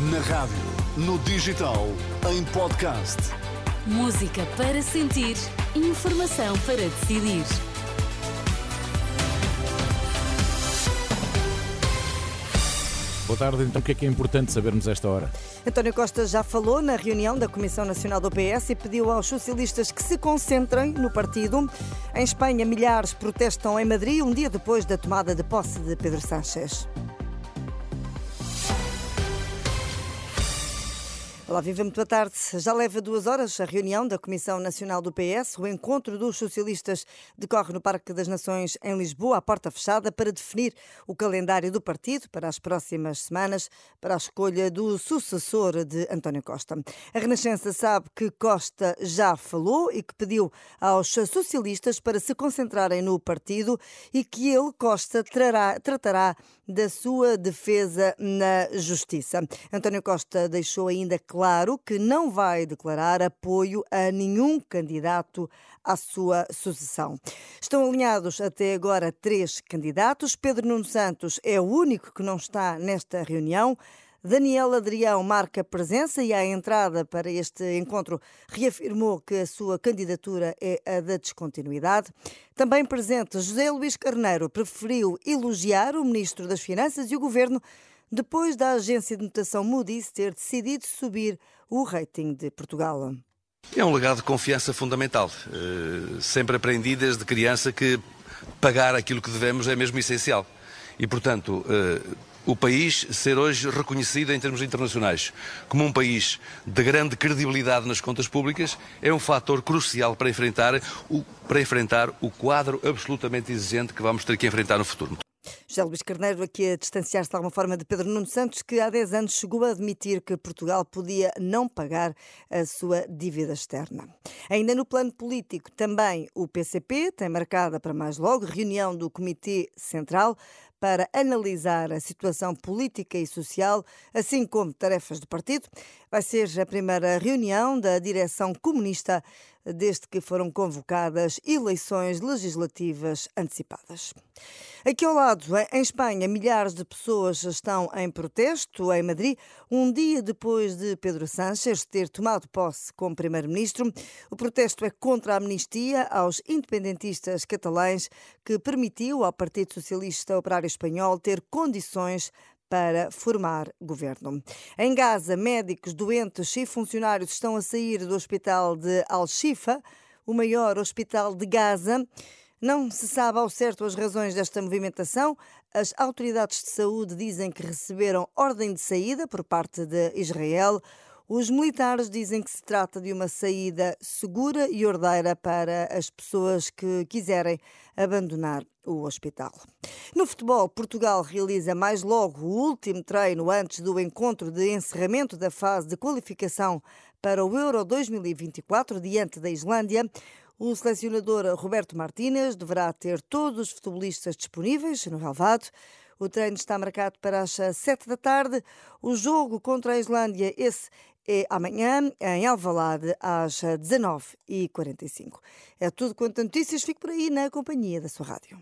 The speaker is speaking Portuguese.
Na rádio, no digital, em podcast. Música para sentir, informação para decidir. Boa tarde, então o que é que é importante sabermos esta hora? António Costa já falou na reunião da Comissão Nacional do PS e pediu aos socialistas que se concentrem no partido. Em Espanha, milhares protestam em Madrid um dia depois da tomada de posse de Pedro Sánchez. Olá, viva, muito boa tarde. Já leva duas horas a reunião da Comissão Nacional do PS. O encontro dos socialistas decorre no Parque das Nações, em Lisboa, à porta fechada, para definir o calendário do partido para as próximas semanas, para a escolha do sucessor de António Costa. A Renascença sabe que Costa já falou e que pediu aos socialistas para se concentrarem no partido e que ele, Costa, trará, tratará da sua defesa na Justiça. António Costa deixou ainda claro claro que não vai declarar apoio a nenhum candidato à sua sucessão. Estão alinhados até agora três candidatos. Pedro Nuno Santos é o único que não está nesta reunião. Daniel Adrião marca presença e à entrada para este encontro reafirmou que a sua candidatura é a da descontinuidade. Também presente, José Luís Carneiro preferiu elogiar o Ministro das Finanças e o Governo depois da agência de notação Moody's ter decidido subir o rating de Portugal. É um legado de confiança fundamental. Uh, sempre aprendi desde criança que pagar aquilo que devemos é mesmo essencial. E, portanto, uh, o país ser hoje reconhecido em termos internacionais como um país de grande credibilidade nas contas públicas é um fator crucial para enfrentar o, para enfrentar o quadro absolutamente exigente que vamos ter que enfrentar no futuro. José Luís Carneiro aqui a distanciar-se de alguma forma de Pedro Nuno Santos, que há 10 anos chegou a admitir que Portugal podia não pagar a sua dívida externa. Ainda no plano político, também o PCP tem marcada para mais logo reunião do Comitê Central para analisar a situação política e social, assim como tarefas do partido. Vai ser a primeira reunião da direção comunista desde que foram convocadas eleições legislativas antecipadas. Aqui ao lado, em Espanha, milhares de pessoas estão em protesto em Madrid, um dia depois de Pedro Sánchez ter tomado posse como primeiro-ministro. O protesto é contra a amnistia aos independentistas catalães, que permitiu ao Partido Socialista Operário Espanhol ter condições para formar governo. Em Gaza, médicos, doentes e funcionários estão a sair do hospital de Al-Shifa, o maior hospital de Gaza. Não se sabe ao certo as razões desta movimentação. As autoridades de saúde dizem que receberam ordem de saída por parte de Israel. Os militares dizem que se trata de uma saída segura e ordeira para as pessoas que quiserem abandonar o hospital. No futebol, Portugal realiza mais logo o último treino antes do encontro de encerramento da fase de qualificação para o Euro 2024 diante da Islândia. O selecionador Roberto Martínez deverá ter todos os futebolistas disponíveis no relvado. O treino está marcado para as 7 da tarde. O jogo contra a Islândia, esse é amanhã em Alvalade às 19h45. É tudo quanto a notícias. Fico por aí na companhia da sua rádio.